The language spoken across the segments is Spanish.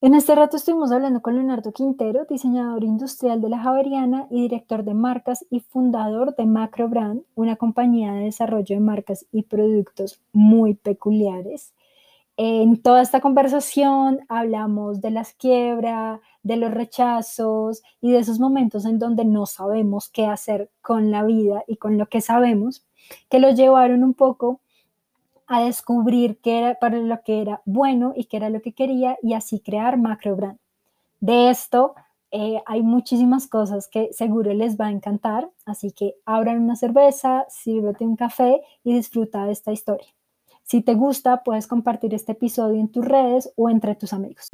En este rato estuvimos hablando con Leonardo Quintero, diseñador industrial de la Javeriana y director de marcas y fundador de Macro Brand, una compañía de desarrollo de marcas y productos muy peculiares. En toda esta conversación hablamos de las quiebras, de los rechazos y de esos momentos en donde no sabemos qué hacer con la vida y con lo que sabemos, que lo llevaron un poco a descubrir qué era para lo que era bueno y qué era lo que quería y así crear macro brand. De esto eh, hay muchísimas cosas que seguro les va a encantar, así que abran una cerveza, sírvete un café y disfruta de esta historia. Si te gusta, puedes compartir este episodio en tus redes o entre tus amigos.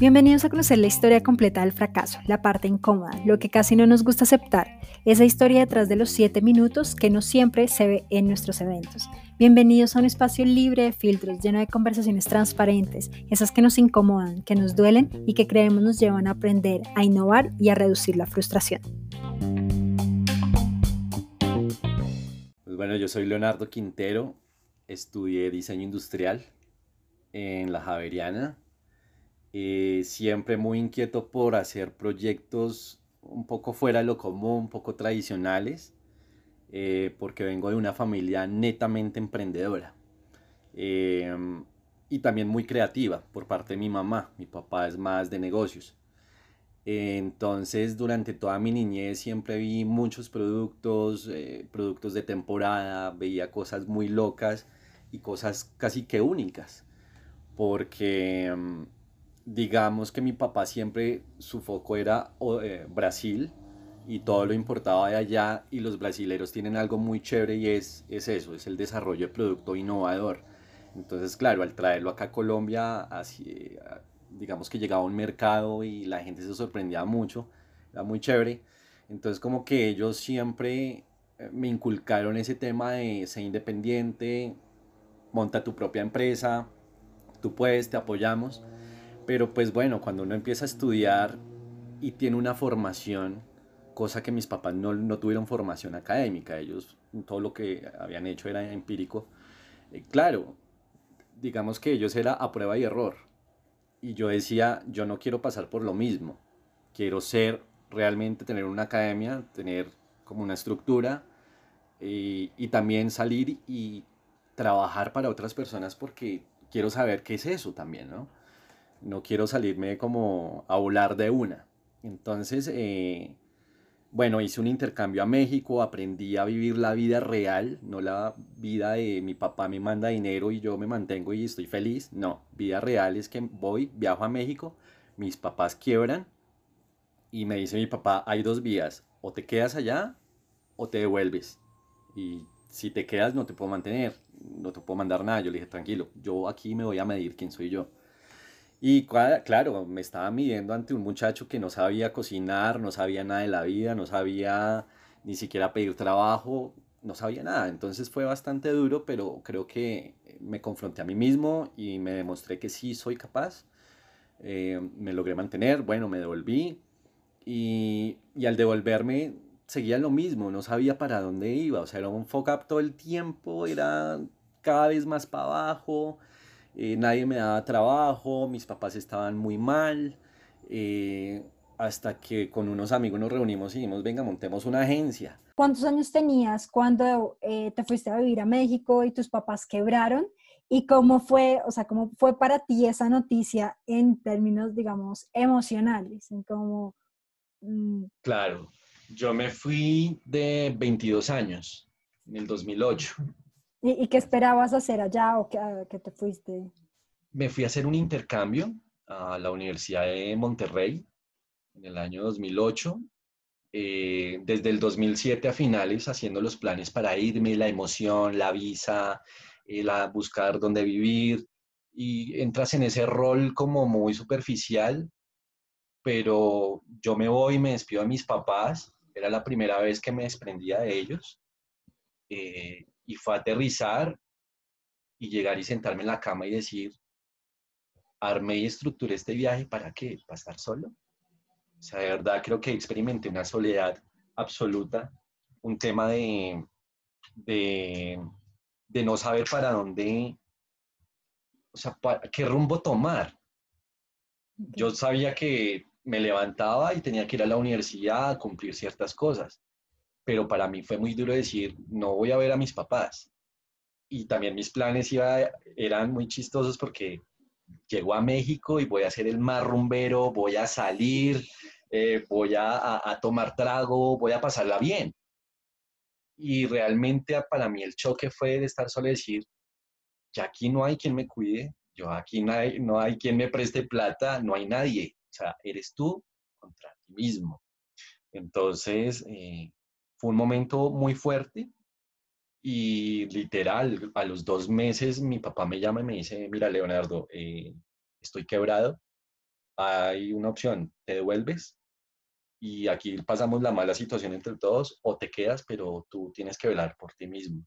Bienvenidos a conocer la historia completa del fracaso, la parte incómoda, lo que casi no nos gusta aceptar, esa historia detrás de los siete minutos que no siempre se ve en nuestros eventos. Bienvenidos a un espacio libre de filtros, lleno de conversaciones transparentes, esas que nos incomodan, que nos duelen y que creemos nos llevan a aprender, a innovar y a reducir la frustración. Pues bueno, yo soy Leonardo Quintero, estudié diseño industrial en la Javeriana eh, siempre muy inquieto por hacer proyectos un poco fuera de lo común, un poco tradicionales, eh, porque vengo de una familia netamente emprendedora em, y también muy creativa por parte de mi mamá. Mi papá es más de negocios. Entonces, durante toda mi niñez siempre vi muchos productos, eh, productos de temporada, veía cosas muy locas y cosas casi que únicas, porque em, digamos que mi papá siempre, su foco era eh, Brasil y todo lo importaba de allá y los brasileros tienen algo muy chévere y es, es eso, es el desarrollo de producto innovador. Entonces, claro, al traerlo acá a Colombia, así, digamos que llegaba a un mercado y la gente se sorprendía mucho, era muy chévere. Entonces, como que ellos siempre eh, me inculcaron ese tema de ser independiente, monta tu propia empresa, tú puedes, te apoyamos. Pero pues bueno, cuando uno empieza a estudiar y tiene una formación, cosa que mis papás no, no tuvieron formación académica, ellos todo lo que habían hecho era empírico, eh, claro, digamos que ellos era a prueba y error. Y yo decía, yo no quiero pasar por lo mismo, quiero ser realmente, tener una academia, tener como una estructura y, y también salir y trabajar para otras personas porque quiero saber qué es eso también, ¿no? No quiero salirme como a volar de una. Entonces, eh, bueno, hice un intercambio a México, aprendí a vivir la vida real, no la vida de mi papá me manda dinero y yo me mantengo y estoy feliz. No, vida real es que voy, viajo a México, mis papás quiebran y me dice mi papá, hay dos vías, o te quedas allá o te devuelves. Y si te quedas no te puedo mantener, no te puedo mandar nada. Yo le dije, tranquilo, yo aquí me voy a medir quién soy yo. Y claro, me estaba midiendo ante un muchacho que no sabía cocinar, no sabía nada de la vida, no sabía ni siquiera pedir trabajo, no sabía nada. Entonces fue bastante duro, pero creo que me confronté a mí mismo y me demostré que sí soy capaz. Eh, me logré mantener, bueno, me devolví y, y al devolverme seguía lo mismo, no sabía para dónde iba, o sea, era un fuck up todo el tiempo, era cada vez más para abajo eh, nadie me daba trabajo, mis papás estaban muy mal, eh, hasta que con unos amigos nos reunimos y dijimos, venga, montemos una agencia. ¿Cuántos años tenías cuando eh, te fuiste a vivir a México y tus papás quebraron? ¿Y cómo fue, o sea, cómo fue para ti esa noticia en términos, digamos, emocionales? En cómo, mm, Claro, yo me fui de 22 años, en el 2008. ¿Y, qué esperabas hacer allá o qué, te fuiste? Me fui a hacer un intercambio a la Universidad de Monterrey en el año 2008. Eh, desde el 2007 a finales haciendo los planes para irme, la emoción, la visa, el la buscar dónde vivir y entras en ese rol como muy superficial, pero yo me voy, me despido a mis papás, era la primera vez que me desprendía de ellos. Eh, y fue aterrizar y llegar y sentarme en la cama y decir, armé y estructuré este viaje para qué, para estar solo. O sea, de verdad creo que experimenté una soledad absoluta, un tema de, de, de no saber para dónde, o sea, qué rumbo tomar. Yo sabía que me levantaba y tenía que ir a la universidad a cumplir ciertas cosas, pero para mí fue muy duro decir, no voy a ver a mis papás. Y también mis planes iba, eran muy chistosos porque llego a México y voy a ser el más rumbero, voy a salir, eh, voy a, tomar trago, voy a pasarla bien. Y realmente para mí el choque fue de estar solo y decir, ya aquí no hay quien me cuide, yo aquí no hay, no hay quien me preste plata, no hay nadie. O sea, eres tú contra ti mismo. Entonces, eh, fue un momento muy fuerte y literal, a los dos meses mi papá me llama y me dice, mira, Leonardo, eh, estoy quebrado, hay una opción, te devuelves y aquí pasamos la mala situación entre todos o te quedas, pero tú tienes que velar por ti mismo.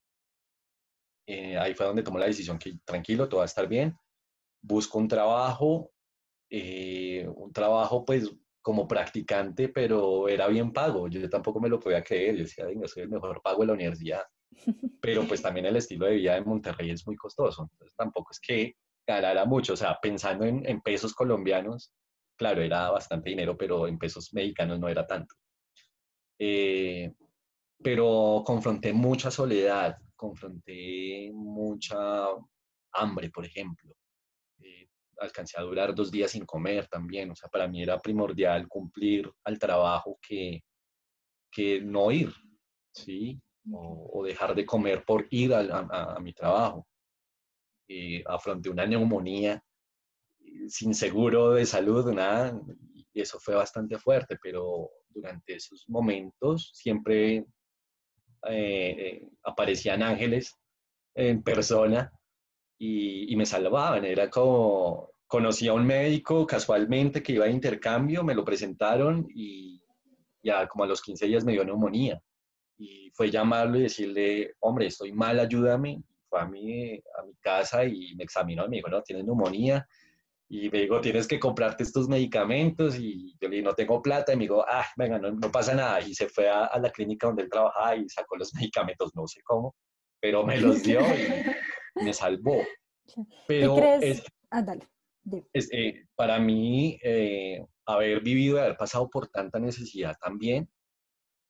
Eh, ahí fue donde tomó la decisión que tranquilo, todo va a estar bien, busco un trabajo, eh, un trabajo pues como practicante, pero era bien pago, yo tampoco me lo podía creer, yo decía, venga, soy el mejor pago de la universidad, pero pues también el estilo de vida de Monterrey es muy costoso, entonces tampoco es que ganara mucho, o sea, pensando en, en pesos colombianos, claro, era bastante dinero, pero en pesos mexicanos no era tanto. Eh, pero confronté mucha soledad, confronté mucha hambre, por ejemplo. Eh, alcancé a durar dos días sin comer también, o sea, para mí era primordial cumplir al trabajo que, que no ir, ¿sí? O, dejar de comer por ir a, mi trabajo. Y afronté una neumonía sin seguro de salud, nada, y eso fue bastante fuerte, pero durante esos momentos siempre eh, eh, aparecían ángeles en persona y, y, me salvaban. Era como, conocí a un médico casualmente que iba de intercambio, me lo presentaron y ya como a los 15 días me dio neumonía. Y fue llamarlo y decirle, hombre, estoy mal, ayúdame. Fue a mi, a mi casa y me examinó y me dijo, no, tienes neumonía y me dijo, tienes que comprarte estos medicamentos y yo le dije, no tengo plata y me dijo, ah, venga, no, no pasa nada. Y se fue a, la clínica donde él trabajaba y sacó los medicamentos, no sé cómo, pero me los dio y me salvó. Pero crees? Es, ah, dale. Es, eh, para mí, eh, haber vivido y haber pasado por tanta necesidad también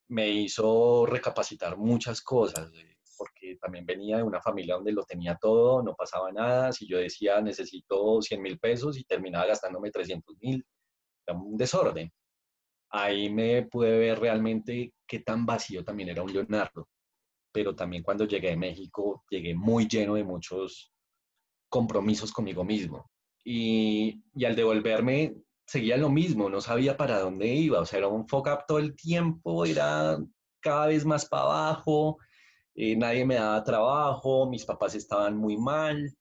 me hizo recapacitar muchas cosas porque también venía de una familia donde lo tenía todo, no pasaba nada. Si yo decía necesito 100 mil pesos y terminaba gastándome 300 mil, era un desorden. Ahí me pude ver realmente qué tan vacío también era un Leonardo. Pero también cuando llegué a México, llegué muy lleno de muchos compromisos conmigo mismo. Y, al devolverme, seguía lo mismo, no sabía para dónde iba, o sea, era un fuck todo el tiempo, era cada vez más para abajo, eh, nadie me daba trabajo, mis papás estaban muy mal,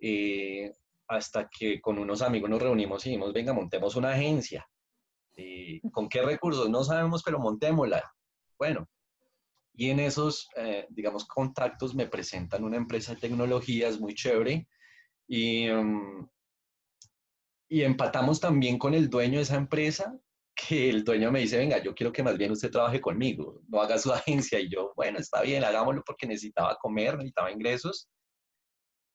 eh, hasta que con unos amigos nos reunimos y dijimos, venga, montemos una agencia. Eh, ¿Con qué recursos? No sabemos, pero montémosla. Bueno, y en esos, digamos, contactos me presentan una empresa de tecnologías muy chévere y, mm, y empatamos también con el dueño de esa empresa que el dueño me dice, venga, yo quiero que más bien usted trabaje conmigo, no haga su agencia. Y yo, bueno, está bien, hagámoslo porque necesitaba comer, necesitaba ingresos.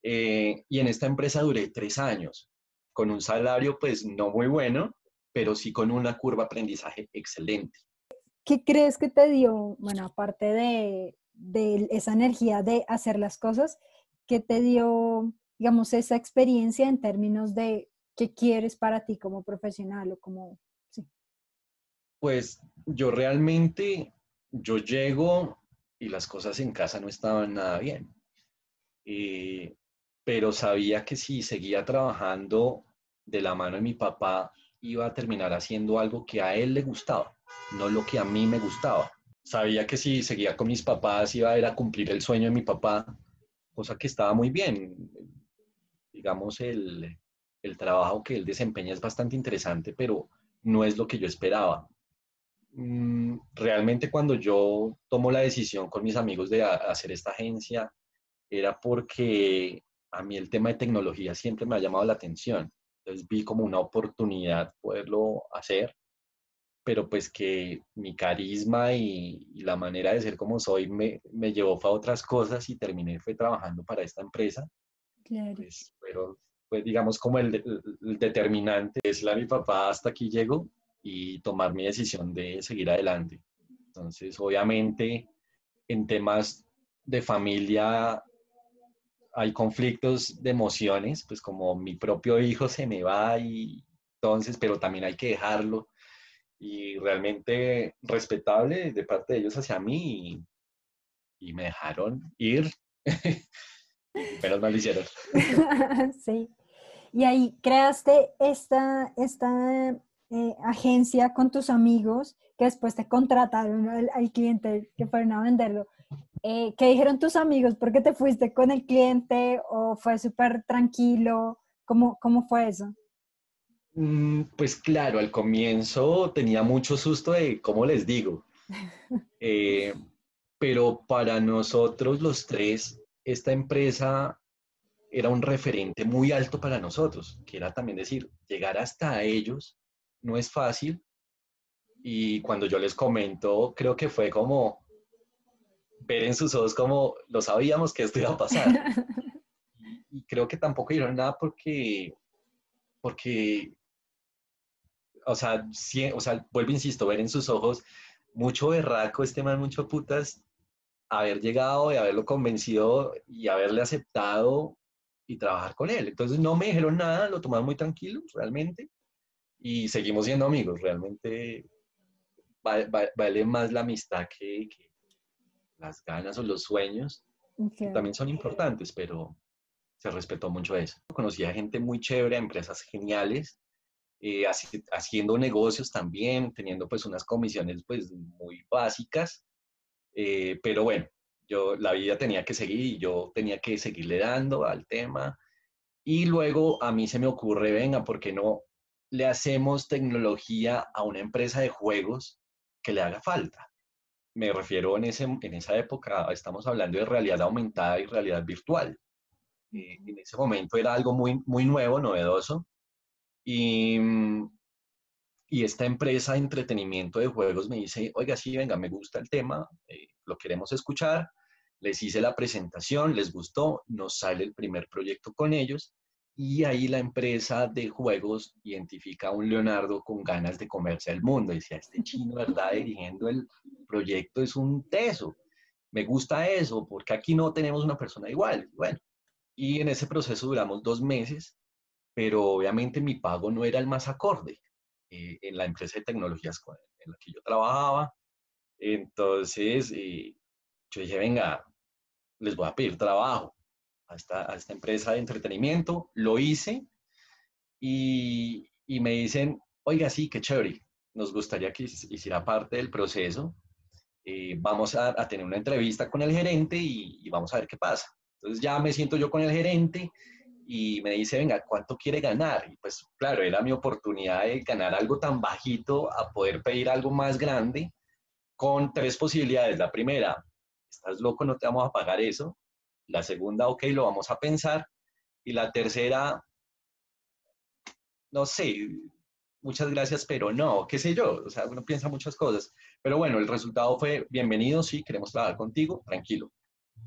Eh, y en esta empresa duré tres años, con un salario pues no muy bueno, pero sí con una curva de aprendizaje excelente. ¿Qué crees que te dio, bueno, aparte de, de esa energía de hacer las cosas, qué te dio, digamos, esa experiencia en términos de qué quieres para ti como profesional o como pues yo realmente, yo llego y las cosas en casa no estaban nada bien. Eh, pero sabía que si seguía trabajando de la mano de mi papá, iba a terminar haciendo algo que a él le gustaba, no lo que a mí me gustaba. Sabía que si seguía con mis papás iba a ir a cumplir el sueño de mi papá, cosa que estaba muy bien. Digamos, el, el trabajo que él desempeña es bastante interesante, pero no es lo que yo esperaba. Mm, realmente cuando yo tomo la decisión con mis amigos de hacer esta agencia, era porque a mí el tema de tecnología siempre me ha llamado la atención. Entonces vi como una oportunidad poderlo hacer. Pero pues que mi carisma y, la manera de ser como soy me, me llevó a otras cosas y terminé fue trabajando para esta empresa. Claro. Pues, pero pues digamos como el, el, determinante es la mi papá hasta aquí llego y tomar mi decisión de seguir adelante. Entonces, obviamente, en temas de familia hay conflictos de emociones, pues como mi propio hijo se me va y entonces, pero también hay que dejarlo y realmente respetable de parte de ellos hacia mí y, me dejaron ir. pero mal hicieron. sí. Y ahí creaste esta, esta eh, agencia con tus amigos que después te contrataron al, cliente que fueron a venderlo. Eh, ¿Qué dijeron tus amigos? ¿Por qué te fuiste con el cliente o fue súper tranquilo? ¿Cómo, ¿Cómo fue eso? Mm, pues claro, al comienzo tenía mucho susto de cómo les digo. Eh, pero para nosotros los tres, esta empresa era un referente muy alto para nosotros, que era también decir, llegar hasta ellos no es fácil. Y cuando yo les comento, creo que fue como ver en sus ojos como lo sabíamos que esto iba a pasar. y creo que tampoco dijeron nada porque, porque o sea, o sea, vuelvo, insisto, ver en sus ojos mucho berraco este man, mucho putas, haber llegado y haberlo convencido y haberle aceptado y trabajar con él. Entonces no me dijeron nada, lo tomaron muy tranquilo, realmente, y seguimos siendo amigos. Realmente vale, más la amistad que, las ganas o los sueños, que también son importantes, pero se respetó mucho eso. Conocí a gente muy chévere, empresas geniales, eh, haciendo negocios también, teniendo pues unas comisiones pues muy básicas, eh, pero bueno, yo la vida tenía que seguir y yo tenía que seguirle dando al tema. Y luego a mí se me ocurre, venga, ¿por qué no le hacemos tecnología a una empresa de juegos que le haga falta? Me refiero en, ese, en esa época, estamos hablando de realidad aumentada y realidad virtual. Eh, en ese momento era algo muy, muy nuevo, novedoso, y, mm, y esta empresa de entretenimiento de juegos me dice, oiga, sí, venga, me gusta el tema, eh, lo queremos escuchar. Les hice la presentación, les gustó, nos sale el primer proyecto con ellos y ahí la empresa de juegos identifica a un Leonardo con ganas de comerse al mundo. Decía, este chino, ¿verdad? Dirigiendo el proyecto es un teso. Me gusta eso, porque aquí no tenemos una persona igual. Bueno, y en ese proceso duramos dos meses pero obviamente mi pago no era el más acorde eh, en la empresa de tecnologías en la que yo trabajaba. Entonces, eh, yo dije, venga, les voy a pedir trabajo a esta, a esta empresa de entretenimiento. Lo hice y, y, me dicen, oiga, sí, qué chévere, nos gustaría que hiciera parte del proceso. Eh, vamos a, a, tener una entrevista con el gerente y, y, vamos a ver qué pasa. Entonces ya me siento yo con el gerente y me dice, venga, ¿cuánto quiere ganar? Y pues claro, era mi oportunidad de ganar algo tan bajito a poder pedir algo más grande con tres posibilidades. La primera, estás loco, no te vamos a pagar eso. La segunda, ok, lo vamos a pensar. Y la tercera, no sé, muchas gracias, pero no, qué sé yo, o sea, uno piensa muchas cosas. Pero bueno, el resultado fue, bienvenido, sí, queremos trabajar contigo, tranquilo.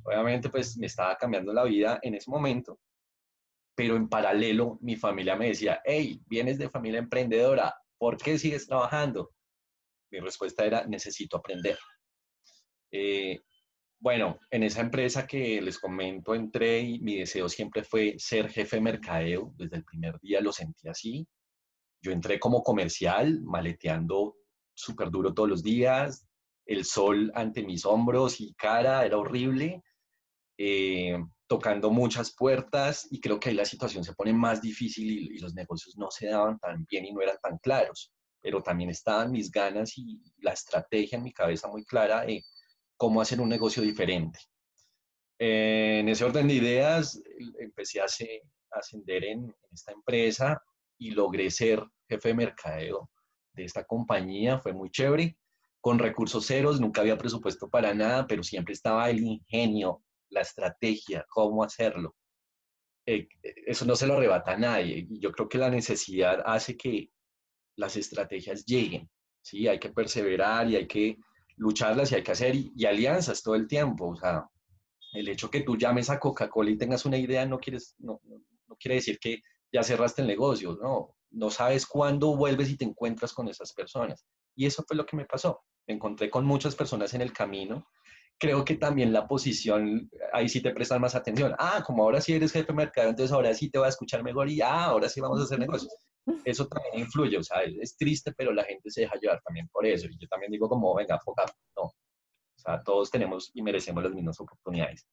Obviamente, pues me estaba cambiando la vida en ese momento pero en paralelo mi familia me decía, hey, vienes de familia emprendedora, ¿por qué sigues trabajando? Mi respuesta era, necesito aprender. Eh, bueno, en esa empresa que les comento entré y mi deseo siempre fue ser jefe de mercadeo. Desde el primer día lo sentí así. Yo entré como comercial, maleteando súper duro todos los días, el sol ante mis hombros y cara era horrible. Eh, tocando muchas puertas y creo que ahí la situación se pone más difícil y, los negocios no se daban tan bien y no eran tan claros, pero también estaban mis ganas y la estrategia en mi cabeza muy clara de cómo hacer un negocio diferente. en ese orden de ideas empecé a, ascender en, esta empresa y logré ser jefe de mercadeo de esta compañía, fue muy chévere, con recursos ceros, nunca había presupuesto para nada, pero siempre estaba el ingenio, la estrategia, cómo hacerlo. Eh, eso no se lo arrebata a nadie. Yo creo que la necesidad hace que las estrategias lleguen. Sí, hay que perseverar y hay que lucharlas y hay que hacer y, alianzas todo el tiempo. O sea, el hecho que tú llames a Coca-Cola y tengas una idea no, quieres, no, no, quiere decir que ya cerraste el negocio, no. No sabes cuándo vuelves y te encuentras con esas personas. Y eso fue lo que me pasó. Me encontré con muchas personas en el camino. Creo que también la posición, ahí sí te prestan más atención. Ah, como ahora sí eres jefe de mercado, entonces ahora sí te voy a escuchar mejor y ah, ahora sí vamos a hacer negocios. Eso también influye, o sea, es triste, pero la gente se deja llevar también por eso. Y yo también digo como, venga, foca, no. O sea, todos tenemos y merecemos las mismas oportunidades.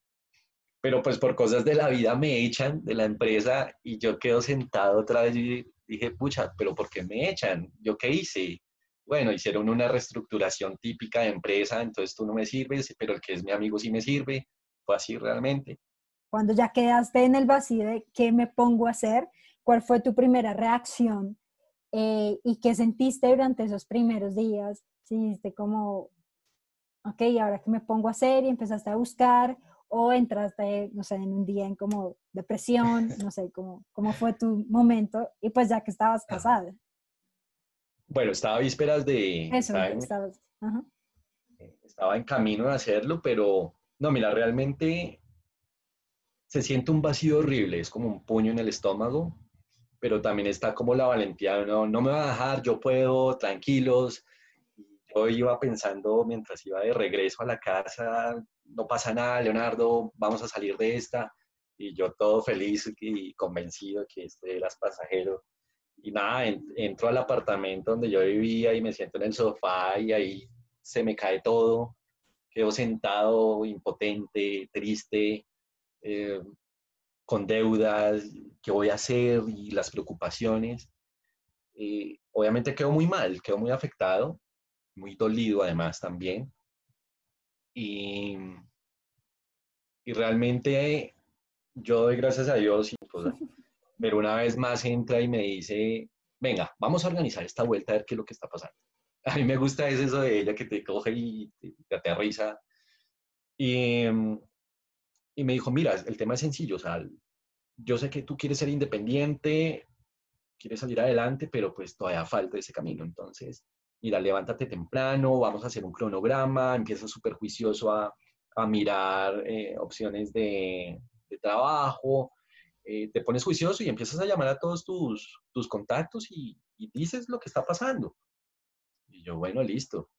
Pero pues por cosas de la vida me echan de la empresa y yo quedo sentado otra vez y dije, pucha, pero ¿por qué me echan? ¿Yo qué hice? Bueno, hicieron una reestructuración típica de empresa, entonces tú no me sirves, pero el que es mi amigo sí me sirve. Fue así realmente. Cuando ya quedaste en el vacío de qué me pongo a hacer, ¿cuál fue tu primera reacción? Eh, ¿Y qué sentiste durante esos primeros días? Si como, ok, ahora qué me pongo a hacer y empezaste a buscar, o entraste, no sé, en un día en como depresión, no sé, cómo, cómo fue tu momento, y pues ya que estabas casada. Bueno, estaba a vísperas de... Eso, estaba en, estabas, estaba en camino de hacerlo, pero no, mira, realmente se siente un vacío horrible, es como un puño en el estómago, pero también está como la valentía, no, no me va a dejar, yo puedo, tranquilos. Yo iba pensando mientras iba de regreso a la casa, no pasa nada, Leonardo, vamos a salir de esta. Y yo todo feliz y convencido que este eras pasajero. Y nada, entro al apartamento donde yo vivía y me siento en el sofá y ahí se me cae todo. Quedo sentado, impotente, triste, eh, con deudas, qué voy a hacer y las preocupaciones. Eh, obviamente quedo muy mal, quedo muy afectado, muy dolido además también. Y, y realmente yo doy gracias a Dios, pero una vez más entra y me dice, venga, vamos a organizar esta vuelta a ver qué es lo que está pasando. A mí me gusta eso de ella que te coge y te, te aterriza. Y, y me dijo, mira, el tema es sencillo, o sea, yo sé que tú quieres ser independiente, quieres salir adelante, pero pues todavía falta ese camino. Entonces, mira, levántate temprano, vamos a hacer un cronograma, empieza súper juicioso a, a, mirar eh, opciones de, de trabajo, eh, te pones juicioso y empiezas a llamar a todos tus, tus contactos y, dices lo que está pasando. Y yo, bueno, listo.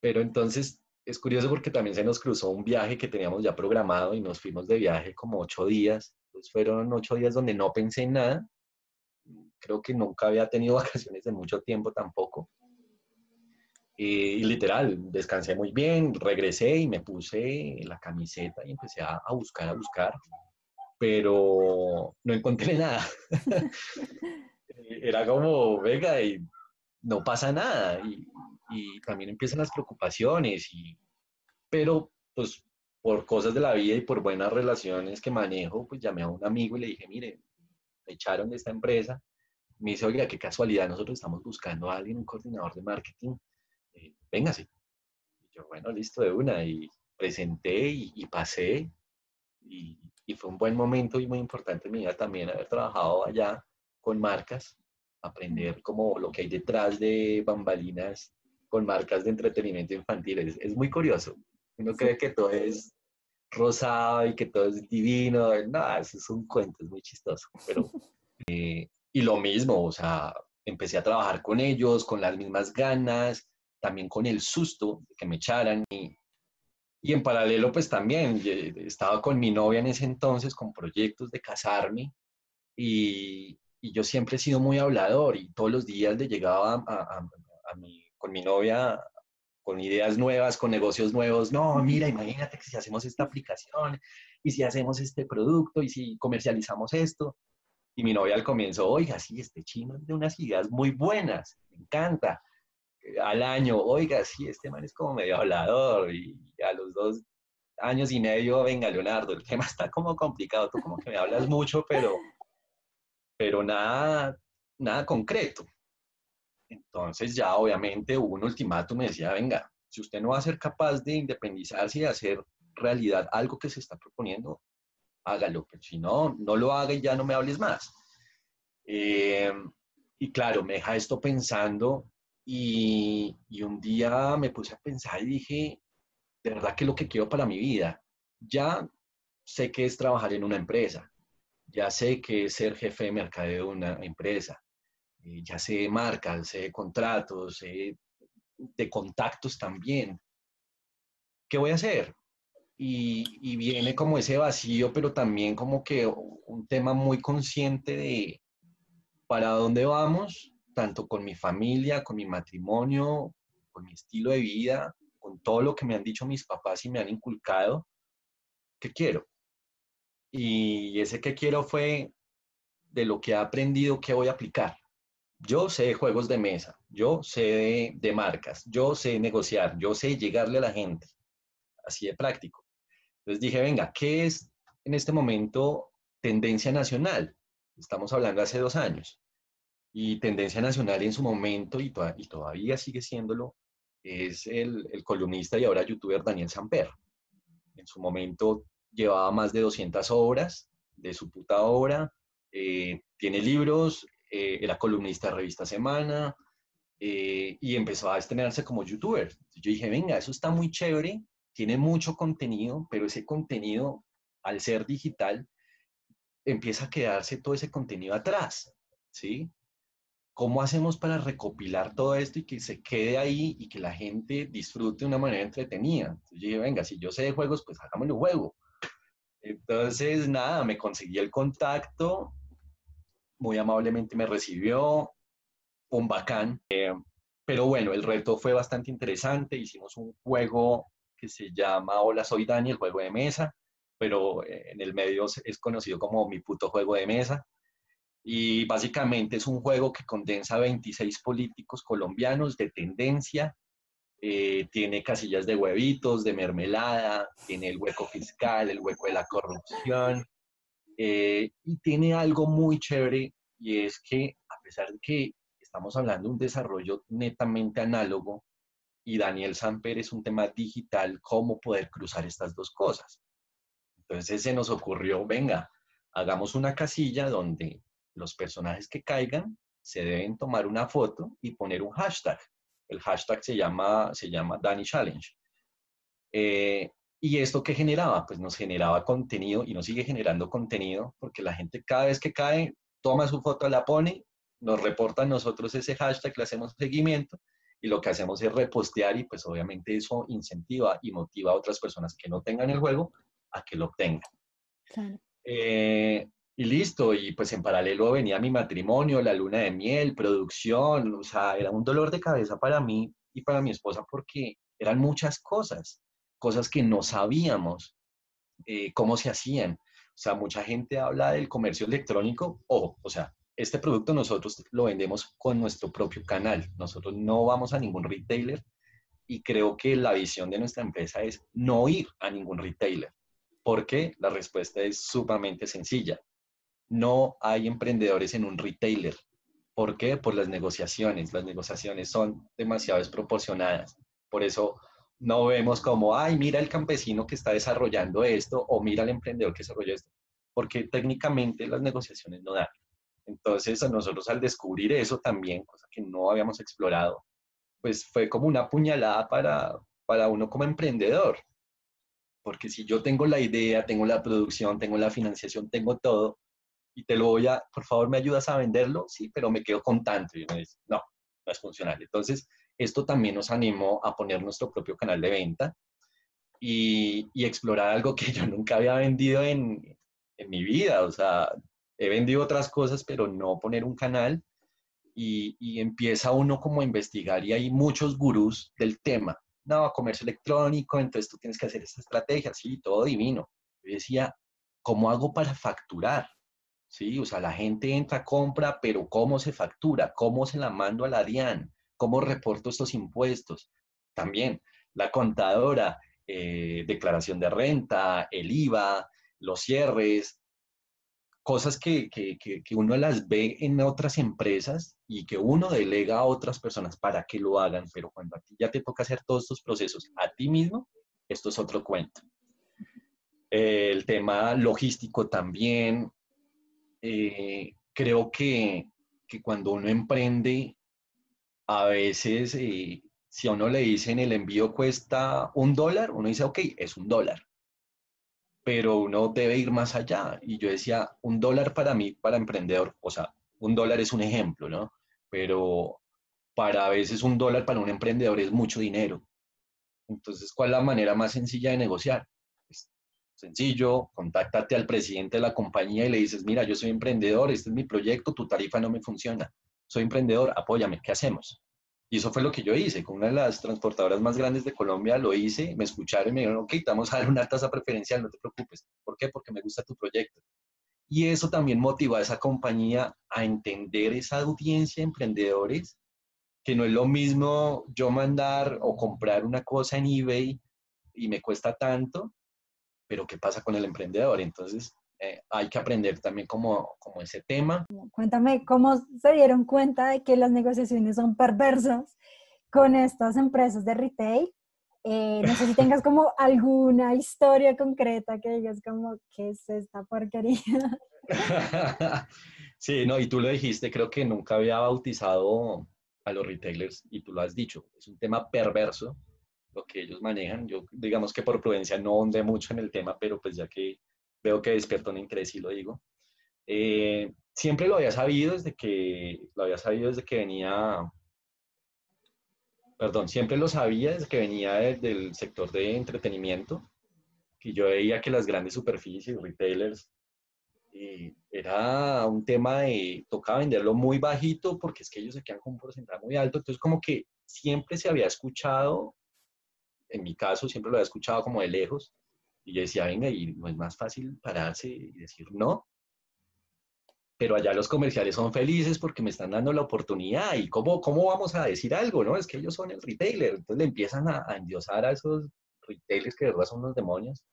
Pero entonces es curioso porque también se nos cruzó un viaje que teníamos ya programado y nos fuimos de viaje como ocho días. Fueron ocho días donde no pensé en nada. Creo que nunca había tenido vacaciones de mucho tiempo tampoco. Y, literal, descansé muy bien, regresé y me puse la camiseta y empecé a buscar, a buscar, pero no encontré nada. Era como, venga, y no pasa nada. Y, y también empiezan las preocupaciones, y, pero pues por cosas de la vida y por buenas relaciones que manejo, pues llamé a un amigo y le dije, mire, me echaron de esta empresa. Me dice, oiga, qué casualidad, nosotros estamos buscando a alguien, un coordinador de marketing, eh, véngase. Y yo, bueno, listo de una, y presenté y, pasé, y, y, fue un buen momento y muy importante en mi vida también haber trabajado allá con marcas, aprender como lo que hay detrás de bambalinas con marcas de entretenimiento infantil. Es, muy curioso. Uno cree que todo es rosado y que todo es divino. No, eso es un cuento, es muy chistoso. Pero, eh, y lo mismo, o sea, empecé a trabajar con ellos con las mismas ganas, también con el susto de que me echaran. Y, y en paralelo, pues también estaba con mi novia en ese entonces, con proyectos de casarme. Y, y yo siempre he sido muy hablador y todos los días le llegaba a, a, a mi con mi novia con ideas nuevas, con negocios nuevos. No, mira, imagínate que si hacemos esta aplicación y si hacemos este producto y si comercializamos esto. Y mi novia al comienzo, oiga, sí, este chino es de unas ideas muy buenas, me encanta. Al año, oiga, sí, este man es como medio hablador. Y a los dos años y medio, venga, Leonardo, el tema está como complicado, tú como que me hablas mucho, pero, pero nada, nada concreto. Entonces ya obviamente hubo un ultimátum, me decía, venga, si usted no va a ser capaz de independizarse y hacer realidad algo que se está proponiendo, hágalo, pero si no, no lo haga y ya no me hables más. Eh, y claro, me deja esto pensando Y, un día me puse a pensar y dije, de verdad que es lo que quiero para mi vida. Ya sé que es trabajar en una empresa, ya sé que es ser jefe de mercadeo de una empresa, eh, ya sé de marcas, sé de contratos, sé de contactos también. ¿Qué voy a hacer? Y, y, viene como ese vacío, pero también como que un tema muy consciente de para dónde vamos, tanto con mi familia, con mi matrimonio, con mi estilo de vida, con todo lo que me han dicho mis papás y me han inculcado, ¿qué quiero? Y ese que quiero fue de lo que he aprendido, ¿qué voy a aplicar? Yo sé de juegos de mesa, yo sé de, marcas, yo sé negociar, yo sé llegarle a la gente, así de práctico. Entonces dije, venga, ¿qué es en este momento tendencia nacional? Estamos hablando hace dos años. Y tendencia nacional en su momento, y, todavía sigue siéndolo, es el, columnista y ahora youtuber Daniel Samper. En su momento llevaba más de 200 obras de su puta obra, eh, tiene libros, eh, era columnista de Revista Semana eh, y empezó a estrenarse como youtuber. yo dije, venga, eso está muy chévere, tiene mucho contenido, pero ese contenido, al ser digital, empieza a quedarse todo ese contenido atrás, ¿sí? ¿Cómo hacemos para recopilar todo esto y que se quede ahí y que la gente disfrute de una manera entretenida? Entonces yo dije, venga, si yo sé de juegos, pues hagámoslo juego. Entonces, nada, me conseguí el contacto, muy amablemente me recibió, un bacán. Eh, pero bueno, el reto fue bastante interesante. Hicimos un juego que se llama Hola, soy Dani, el juego de mesa, pero eh, en el medio es conocido como mi puto juego de mesa. Y básicamente es un juego que condensa 26 políticos colombianos de tendencia. Eh, tiene casillas de huevitos, de mermelada, tiene el hueco fiscal, el hueco de la corrupción. Eh, y tiene algo muy chévere y es que a pesar de que estamos hablando de un desarrollo netamente análogo y Daniel Samper es un tema digital, cómo poder cruzar estas dos cosas. Entonces se nos ocurrió, venga, hagamos una casilla donde los personajes que caigan se deben tomar una foto y poner un hashtag. El hashtag se llama, se llama Danny Challenge. Eh, ¿Y esto qué generaba? Pues nos generaba contenido y nos sigue generando contenido porque la gente cada vez que cae toma su foto, la pone, nos reporta a nosotros ese hashtag, le hacemos seguimiento y lo que hacemos es repostear y pues obviamente eso incentiva y motiva a otras personas que no tengan el juego a que lo obtengan. Eh, y listo, y pues en paralelo venía mi matrimonio, la luna de miel, producción, o sea, era un dolor de cabeza para mí y para mi esposa porque eran muchas cosas, cosas que no sabíamos eh, cómo se hacían. O sea, mucha gente habla del comercio electrónico, ojo, o sea, este producto nosotros lo vendemos con nuestro propio canal, nosotros no vamos a ningún retailer y creo que la visión de nuestra empresa es no ir a ningún retailer. ¿Por qué? La respuesta es sumamente sencilla no hay emprendedores en un retailer. ¿Por qué? Por las negociaciones. Las negociaciones son demasiado desproporcionadas. Por eso no vemos como, ay, mira el campesino que está desarrollando esto o mira el emprendedor que desarrolló esto. Porque técnicamente las negociaciones no dan. Entonces, a nosotros al descubrir eso también, cosa que no habíamos explorado, pues fue como una puñalada para, para uno como emprendedor. Porque si yo tengo la idea, tengo la producción, tengo la financiación, tengo todo, y te lo voy a, por favor, ¿me ayudas a venderlo? Sí, pero me quedo con tanto. Y uno dice, no, no es funcional. Entonces, esto también nos animó a poner nuestro propio canal de venta y, y explorar algo que yo nunca había vendido en, en, mi vida. O sea, he vendido otras cosas, pero no poner un canal. Y, y empieza uno como a investigar y hay muchos gurús del tema. No, comercio electrónico, entonces tú tienes que hacer esta estrategia, sí, todo divino. Yo decía, ¿cómo hago para facturar? ¿Sí? O sea, la gente entra, compra, pero ¿cómo se factura? ¿Cómo se la mando a la DIAN? ¿Cómo reporto estos impuestos? También la contadora, eh, declaración de renta, el IVA, los cierres, cosas que, que, que, uno las ve en otras empresas y que uno delega a otras personas para que lo hagan, pero cuando a ti ya te toca hacer todos estos procesos a ti mismo, esto es otro cuento. el tema logístico también, eh, creo que, que, cuando uno emprende a veces eh, si a uno le dicen el envío cuesta un dólar, uno dice, ok, es un dólar. Pero uno debe ir más allá. Y yo decía, un dólar para mí, para emprendedor, o sea, un dólar es un ejemplo, ¿no? Pero para a veces un dólar para un emprendedor es mucho dinero. Entonces, ¿cuál es la manera más sencilla de negociar? Sencillo, contáctate al presidente de la compañía y le dices, mira, yo soy emprendedor, este es mi proyecto, tu tarifa no me funciona. Soy emprendedor, apóyame, ¿qué hacemos? Y eso fue lo que yo hice. Con una de las transportadoras más grandes de Colombia lo hice, me escucharon y me dijeron, ok, te vamos a dar una tasa preferencial, no te preocupes. ¿Por qué? Porque me gusta tu proyecto. Y eso también motivó a esa compañía a entender esa audiencia de emprendedores, que no es lo mismo yo mandar o comprar una cosa en eBay y me cuesta tanto, pero ¿qué pasa con el emprendedor? Entonces, eh, hay que aprender también como, como ese tema. Cuéntame cómo se dieron cuenta de que las negociaciones son perversas con estas empresas de retail. Eh, no sé si tengas como alguna historia concreta que digas como, ¿qué es esta porquería? sí, no, y tú lo dijiste, creo que nunca había bautizado a los retailers y tú lo has dicho, es un tema perverso lo que ellos manejan. Yo digamos que por prudencia no ondé mucho en el tema, pero pues ya que veo que despierta un interés y lo digo. Eh, siempre lo había sabido desde que, lo había sabido desde que venía, perdón, siempre lo sabía desde que venía del sector de entretenimiento, que yo veía que las grandes superficies, retailers, eh, era un tema de, tocaba venderlo muy bajito porque es que ellos se quedan con un porcentaje muy alto, entonces como que siempre se había escuchado, en mi caso siempre lo había escuchado como de lejos, y yo decía, venga, y no es más fácil pararse y decir no. Pero allá los comerciales son felices porque me están dando la oportunidad. ¿Y cómo, cómo vamos a decir algo? no Es que ellos son el retailer. Entonces le empiezan a, endiosar a esos retailers que de verdad son unos demonios.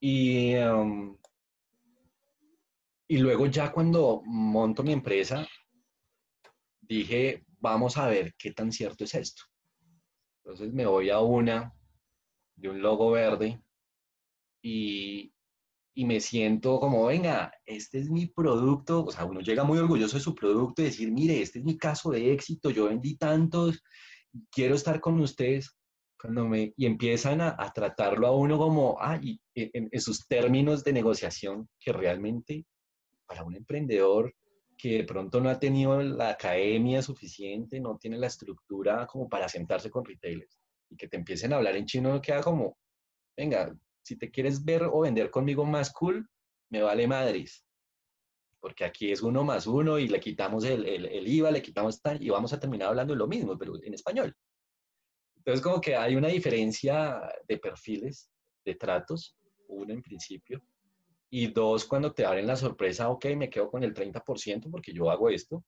Y, um, y luego ya cuando monto mi empresa, dije, vamos a ver qué tan cierto es esto. Entonces me voy a una de un logo verde y, y me siento como, venga, este es mi producto, o sea, uno llega muy orgulloso de su producto y decir, mire, este es mi caso de éxito, yo vendí tantos, quiero estar con ustedes, cuando me, y empiezan a, a tratarlo a uno como, ah, y en, en, sus términos de negociación, que realmente para un emprendedor que de pronto no ha tenido la academia suficiente, no tiene la estructura como para sentarse con retailers, y que te empiecen a hablar en chino, queda como, venga, si te quieres ver o vender conmigo más cool, me vale madres. Porque aquí es uno más uno y le quitamos el, el, IVA, le quitamos tal, y vamos a terminar hablando de lo mismo, pero en español. Entonces, como que hay una diferencia de perfiles, de tratos, uno en principio, y dos, cuando te abren la sorpresa, ok, me quedo con el 30% porque yo hago esto,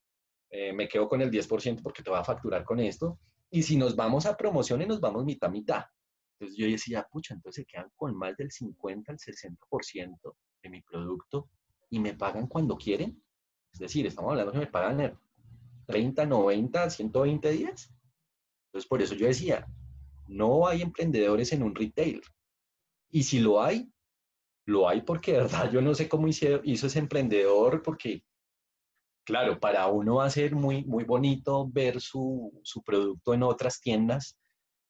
eh, me quedo con el 10% porque te va a facturar con esto, y si nos vamos a promociones, nos vamos mitad mitad. Entonces yo decía, pucha, entonces se quedan con más del 50 al 60% de mi producto y me pagan cuando quieren. Es decir, estamos hablando que me pagan 30, 90, 120 días. Entonces por eso yo decía, no hay emprendedores en un retail. Y si lo hay, lo hay porque de verdad yo no sé cómo hizo, hizo ese emprendedor, porque claro, para uno va a ser muy, muy bonito ver su, su producto en otras tiendas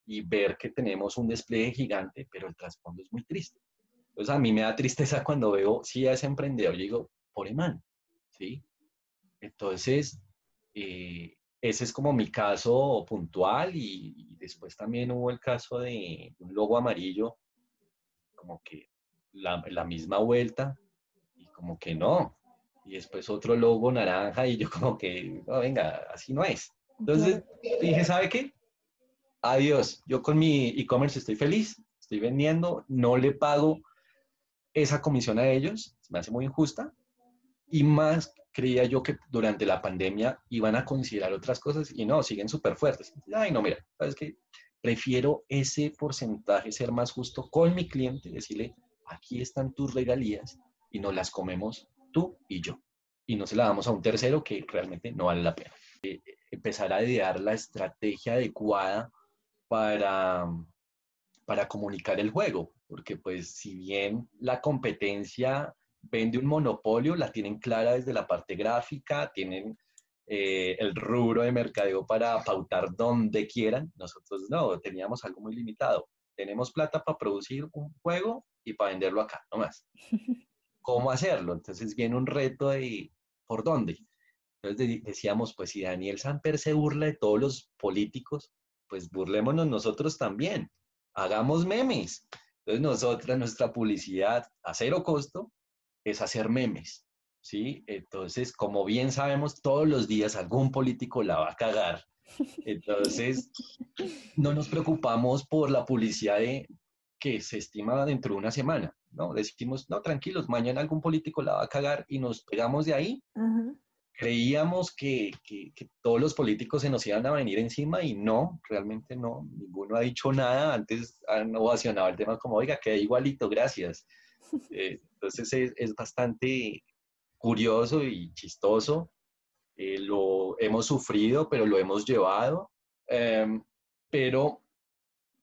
y ver que tenemos un despliegue gigante, pero el trasfondo es muy triste. Entonces a mí me da tristeza cuando veo, si a ese emprendedor, yo digo, por man, ¿sí? Entonces, eh, ese es como mi caso puntual y, después también hubo el caso de un logo amarillo, como que la, la misma vuelta y como que no. Y después otro logo naranja y yo como que, no, venga, así no es. Entonces dije, ¿sabe qué? adiós, yo con mi e-commerce estoy feliz, estoy vendiendo, no le pago esa comisión a ellos, me hace muy injusta. Y más creía yo que durante la pandemia iban a considerar otras cosas y no, siguen súper fuertes. Ay, no, mira, ¿sabes qué? Prefiero ese porcentaje ser más justo con mi cliente, decirle, aquí están tus regalías y nos las comemos tú y yo. Y no se la damos a un tercero que realmente no vale la pena. Eh, empezar a idear la estrategia adecuada para, para comunicar el juego, porque pues si bien la competencia vende un monopolio, la tienen clara desde la parte gráfica, tienen eh, el rubro de mercadeo para pautar donde quieran. Nosotros no, teníamos algo muy limitado. Tenemos plata para producir un juego y para venderlo acá, no más. ¿Cómo hacerlo? Entonces viene un reto de por dónde. Entonces decíamos, pues si Daniel Samper se burla de todos los políticos, pues burlémonos nosotros también. Hagamos memes. Entonces nosotros, nuestra publicidad a cero costo es hacer memes. ¿sí? Entonces, como bien sabemos, todos los días algún político la va a cagar. Entonces, no nos preocupamos por la publicidad de, que se estima dentro de una semana, ¿no? Decimos, no, tranquilos, mañana algún político la va a cagar y nos pegamos de ahí. Creíamos que, que, todos los políticos se nos iban a venir encima y no, realmente no, ninguno ha dicho nada. Antes han ovacionado el tema como, oiga, queda igualito, gracias. Eh, entonces es, es, bastante curioso y chistoso. Eh, lo hemos sufrido, pero lo hemos llevado. Em, pero,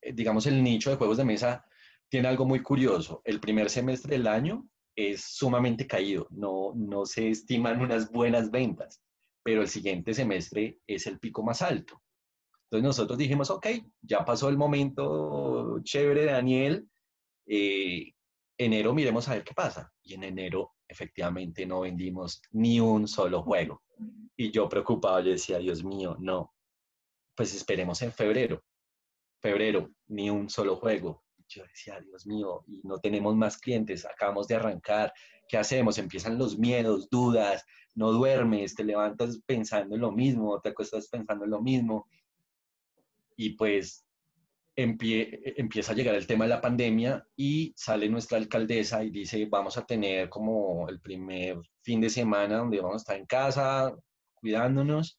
eh, digamos, el nicho de juegos de mesa tiene algo muy curioso. El primer semestre del año es sumamente caído, no, no se estiman unas buenas ventas, pero el siguiente semestre es el pico más alto. Entonces nosotros dijimos, ok, ya pasó el momento chévere, Daniel, eh, enero miremos a ver qué pasa. Y en enero efectivamente no vendimos ni un solo juego. Y yo preocupado, yo decía, Dios mío, no, pues esperemos en febrero. Febrero, ni un solo juego. Yo decía, Dios mío, y no tenemos más clientes, acabamos de arrancar, ¿qué hacemos? Empiezan los miedos, dudas, no duermes, te levantas pensando en lo mismo, te acuestas pensando en lo mismo. Y pues empieza a llegar el tema de la pandemia y sale nuestra alcaldesa y dice, vamos a tener como el primer fin de semana donde vamos a estar en casa, cuidándonos.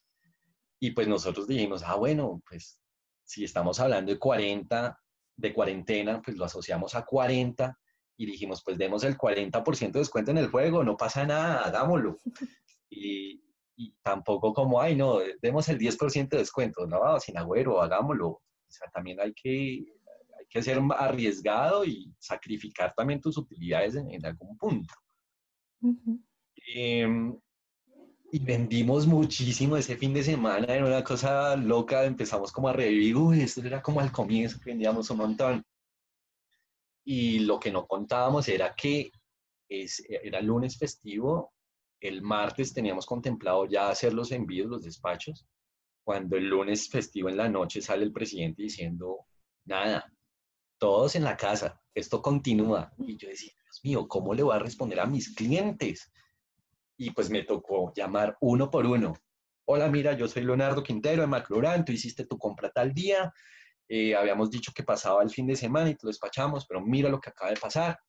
Y pues nosotros dijimos, ah, bueno, pues si estamos hablando de 40, de cuarentena, pues lo asociamos a 40 y dijimos, pues demos el 40% de descuento en el juego, no pasa nada, hagámoslo. Y, y tampoco como, ay, no, demos el 10% de descuento, no, sin agüero, hagámoslo o sea, también hay que, hay que ser arriesgado y sacrificar también tus utilidades en, algún punto. Y vendimos muchísimo ese fin de semana, era una cosa loca, empezamos como a revivir, uy, esto era como al comienzo, vendíamos un montón. Y lo que no contábamos era que es, era lunes festivo, el martes teníamos contemplado ya hacer los envíos, los despachos, cuando el lunes festivo en la noche sale el presidente diciendo, nada, todos en la casa, esto continúa. Y yo decía, Dios mío, ¿cómo le voy a responder a mis clientes? Y pues me tocó llamar uno por uno. Hola, mira, yo soy Leonardo Quintero de Macroran, tú hiciste tu compra tal día, eh, habíamos dicho que pasaba el fin de semana y te lo despachamos, pero mira lo que acaba de pasar.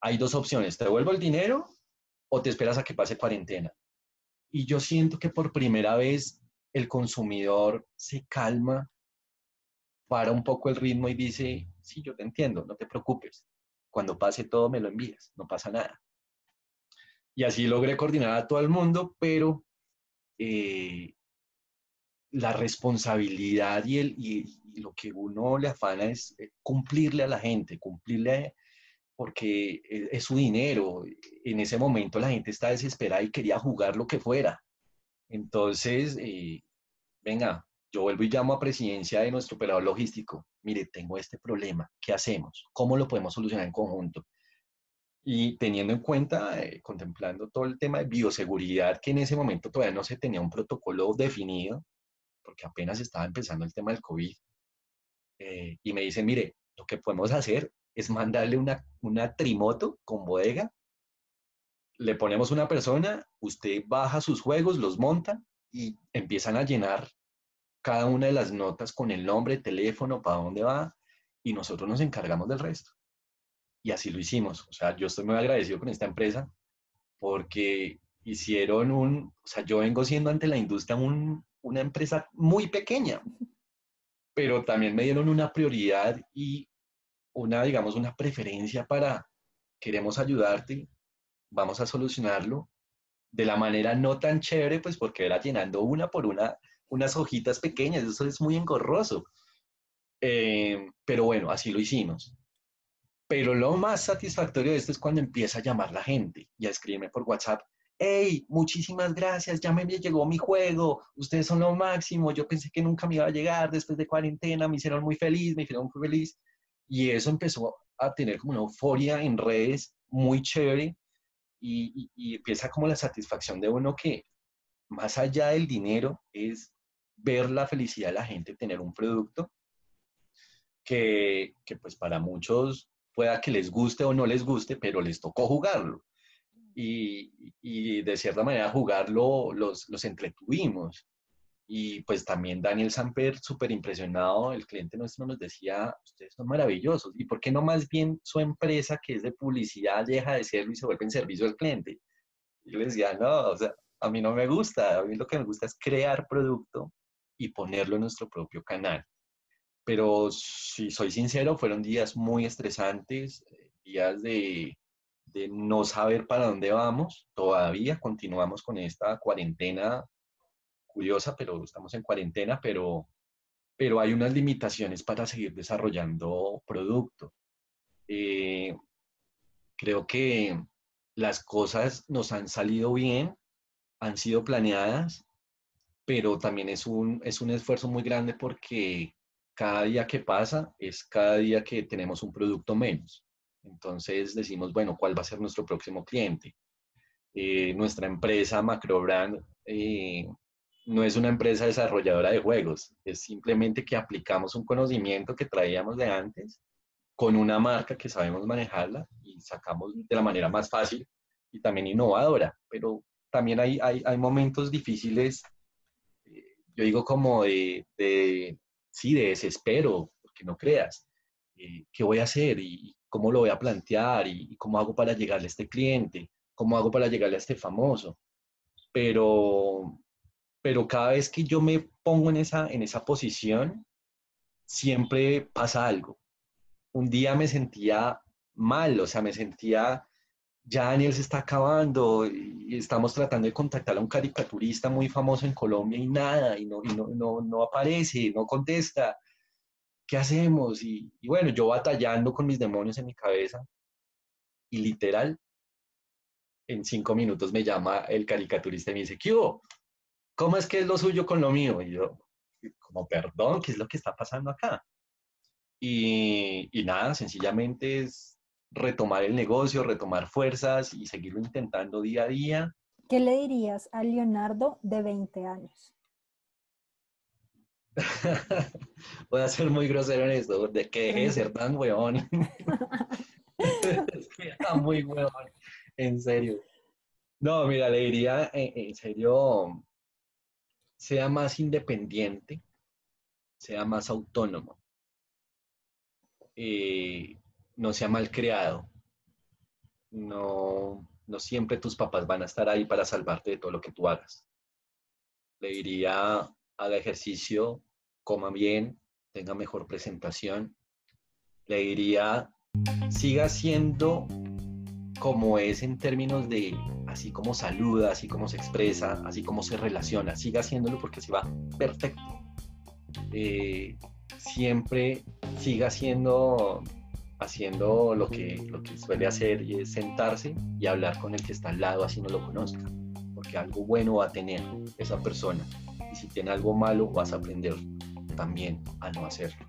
Hay dos opciones, te devuelvo el dinero o te esperas a que pase cuarentena. Y yo siento que por primera vez el consumidor se calma, para un poco el ritmo y dice, sí, yo te entiendo, no te preocupes. Cuando pase todo me lo envías, no pasa nada. Y así logré coordinar a todo el mundo, pero eh, la responsabilidad y, el, y, lo que uno le afana es eh, cumplirle a la gente, cumplirle porque es, su dinero. En ese momento la gente está desesperada y quería jugar lo que fuera. Entonces, eh, venga, yo vuelvo y llamo a presidencia de nuestro operador logístico. Mire, tengo este problema, ¿qué hacemos? ¿Cómo lo podemos solucionar en conjunto? Y teniendo en cuenta, eh, contemplando todo el tema de bioseguridad, que en ese momento todavía no se tenía un protocolo definido, porque apenas estaba empezando el tema del COVID, eh, y me dicen, mire, lo que podemos hacer es mandarle una, una trimoto con bodega le ponemos una persona, usted baja sus juegos, los monta y empiezan a llenar cada una de las notas con el nombre, teléfono, para dónde va, y nosotros nos encargamos del resto. Y así lo hicimos. O sea, yo estoy muy agradecido con esta empresa porque hicieron un, o sea, yo vengo siendo ante la industria una empresa muy pequeña, pero también me dieron una prioridad y una, digamos, una preferencia para, queremos ayudarte, vamos a solucionarlo de la manera no tan chévere, pues porque era llenando una por una unas hojitas pequeñas, eso es muy engorroso. Eh, pero bueno, así lo hicimos. Pero lo más satisfactorio de esto es cuando empieza a llamar la gente y a escribirme por WhatsApp, hey, muchísimas gracias, ya me llegó mi juego, ustedes son lo máximo, yo pensé que nunca me iba a llegar después de cuarentena, me hicieron muy feliz, me hicieron muy feliz. Y eso empezó a tener como una euforia en redes muy chévere y, y, empieza como la satisfacción de uno que más allá del dinero es ver la felicidad de la gente, tener un producto que, que pues para muchos pueda que les guste o no les guste, pero les tocó jugarlo. Y, y de cierta manera jugarlo los, los entretuvimos. Y pues también Daniel Samper, súper impresionado, el cliente nuestro nos decía, ustedes son maravillosos, ¿y por qué no más bien su empresa que es de publicidad deja de serlo y se vuelve en servicio al cliente? Y yo le decía, no, o sea, a mí no me gusta, a mí lo que me gusta es crear producto y ponerlo en nuestro propio canal. Pero si soy sincero, fueron días muy estresantes, días de, de no saber para dónde vamos. Todavía continuamos con esta cuarentena curiosa, pero estamos en cuarentena, pero, pero hay unas limitaciones para seguir desarrollando producto. Eh, creo que las cosas nos han salido bien, han sido planeadas, pero también es un, es un esfuerzo muy grande porque cada día que pasa es cada día que tenemos un producto menos. Entonces decimos, bueno, ¿cuál va a ser nuestro próximo cliente? Eh, nuestra empresa Macrobrand eh, no es una empresa desarrolladora de juegos, es simplemente que aplicamos un conocimiento que traíamos de antes con una marca que sabemos manejarla y sacamos de la manera más fácil y también innovadora, pero también hay, hay, hay momentos difíciles, eh, yo digo como de, de, sí, de desespero, porque no creas, eh, ¿qué voy a hacer y cómo lo voy a plantear y, cómo hago para llegarle a este cliente, cómo hago para llegarle a este famoso? Pero, pero cada vez que yo me pongo en esa, en esa posición, siempre pasa algo. Un día me sentía mal, o sea, me sentía, ya Daniel se está acabando y estamos tratando de contactar a un caricaturista muy famoso en Colombia y nada, y no, no, no, no aparece, no contesta. ¿Qué hacemos? Y, y, bueno, yo batallando con mis demonios en mi cabeza y literal, en cinco minutos me llama el caricaturista y me dice, ¿qué hubo? ¿cómo es que es lo suyo con lo mío? Y yo, como, perdón, ¿qué es lo que está pasando acá? Y, y nada, sencillamente es retomar el negocio, retomar fuerzas y seguirlo intentando día a día. ¿Qué le dirías a Leonardo de 20 años? Voy a ser muy grosero en esto, de que deje de ser tan weón. está muy weón, en serio. No, mira, le diría, en, en serio, sea más independiente, sea más autónomo, eh, no sea mal creado, no, no siempre tus papás van a estar ahí para salvarte de todo lo que tú hagas. Le diría, haga ejercicio, coma bien, tenga mejor presentación. Le diría, siga siendo como es en términos de así como saluda, así como se expresa, así como se relaciona, siga haciéndolo porque se va perfecto. Eh, siempre siga haciendo, haciendo lo que, lo que suele hacer y es sentarse y hablar con el que está al lado así no lo conozca, porque algo bueno va a tener esa persona y si tiene algo malo vas a aprender también a no hacerlo.